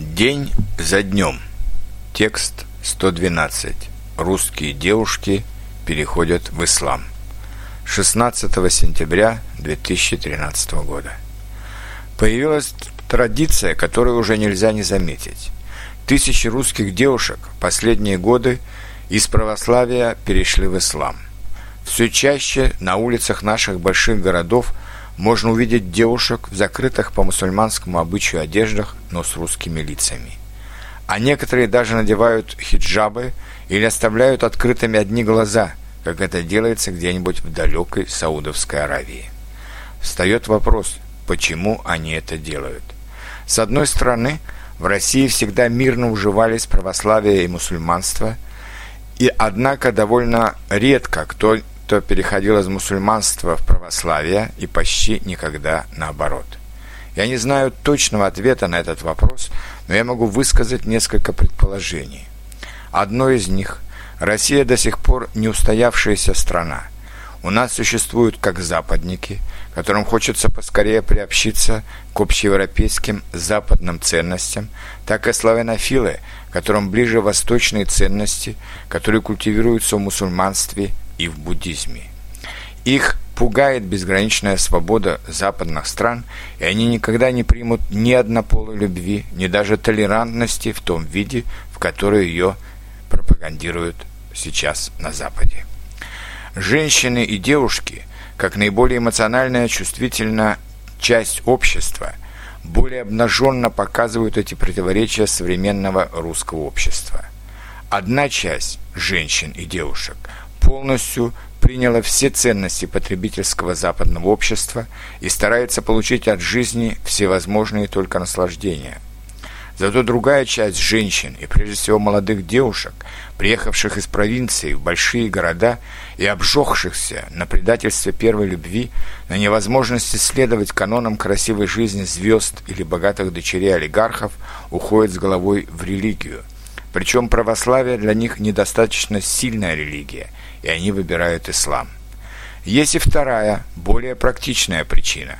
День за днем. Текст 112. Русские девушки переходят в ислам. 16 сентября 2013 года. Появилась традиция, которую уже нельзя не заметить. Тысячи русских девушек последние годы из православия перешли в ислам. Все чаще на улицах наших больших городов – можно увидеть девушек в закрытых по мусульманскому обычаю одеждах, но с русскими лицами. А некоторые даже надевают хиджабы или оставляют открытыми одни глаза, как это делается где-нибудь в далекой Саудовской Аравии. Встает вопрос, почему они это делают. С одной стороны, в России всегда мирно уживались православие и мусульманство, и однако довольно редко кто кто переходил из мусульманства в православие и почти никогда наоборот. Я не знаю точного ответа на этот вопрос, но я могу высказать несколько предположений. Одно из них – Россия до сих пор не устоявшаяся страна. У нас существуют как западники, которым хочется поскорее приобщиться к общеевропейским западным ценностям, так и славянофилы, которым ближе восточные ценности, которые культивируются в мусульманстве и в буддизме. Их пугает безграничная свобода западных стран, и они никогда не примут ни однополой любви, ни даже толерантности в том виде, в который ее пропагандируют сейчас на Западе. Женщины и девушки, как наиболее эмоциональная чувствительная часть общества, более обнаженно показывают эти противоречия современного русского общества. Одна часть женщин и девушек полностью приняла все ценности потребительского западного общества и старается получить от жизни всевозможные только наслаждения. Зато другая часть женщин, и прежде всего молодых девушек, приехавших из провинции в большие города и обжегшихся на предательстве первой любви, на невозможности следовать канонам красивой жизни звезд или богатых дочерей олигархов, уходит с головой в религию. Причем православие для них недостаточно сильная религия – и они выбирают ислам. Есть и вторая, более практичная причина.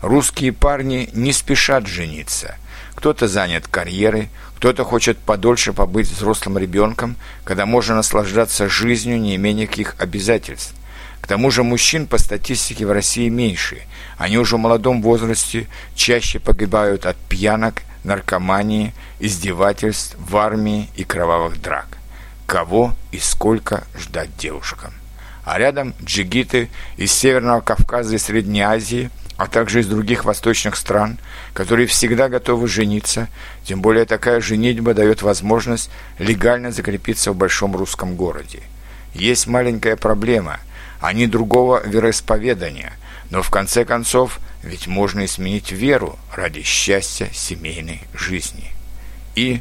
Русские парни не спешат жениться. Кто-то занят карьерой, кто-то хочет подольше побыть взрослым ребенком, когда можно наслаждаться жизнью, не имея никаких обязательств. К тому же мужчин по статистике в России меньше. Они уже в молодом возрасте чаще погибают от пьянок, наркомании, издевательств в армии и кровавых драк кого и сколько ждать девушкам. А рядом джигиты из Северного Кавказа и Средней Азии, а также из других восточных стран, которые всегда готовы жениться, тем более такая женитьба дает возможность легально закрепиться в большом русском городе. Есть маленькая проблема, они другого вероисповедания, но в конце концов ведь можно и сменить веру ради счастья семейной жизни. И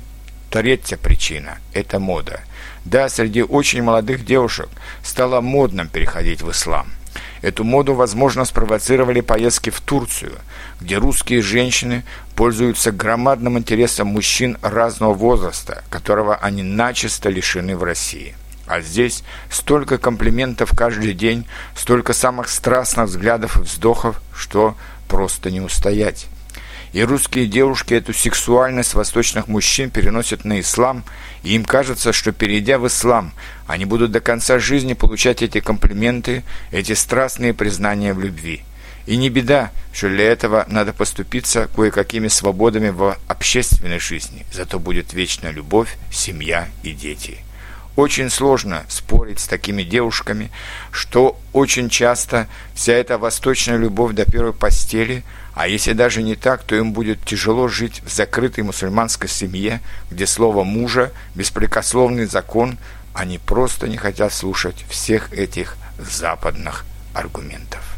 третья причина – это мода – да, среди очень молодых девушек стало модным переходить в ислам. Эту моду, возможно, спровоцировали поездки в Турцию, где русские женщины пользуются громадным интересом мужчин разного возраста, которого они начисто лишены в России. А здесь столько комплиментов каждый день, столько самых страстных взглядов и вздохов, что просто не устоять. И русские девушки эту сексуальность восточных мужчин переносят на ислам, и им кажется, что перейдя в ислам, они будут до конца жизни получать эти комплименты, эти страстные признания в любви. И не беда, что для этого надо поступиться кое-какими свободами в общественной жизни, зато будет вечная любовь, семья и дети. Очень сложно спорить с такими девушками, что очень часто вся эта восточная любовь до первой постели, а если даже не так, то им будет тяжело жить в закрытой мусульманской семье, где слово мужа – беспрекословный закон, они просто не хотят слушать всех этих западных аргументов.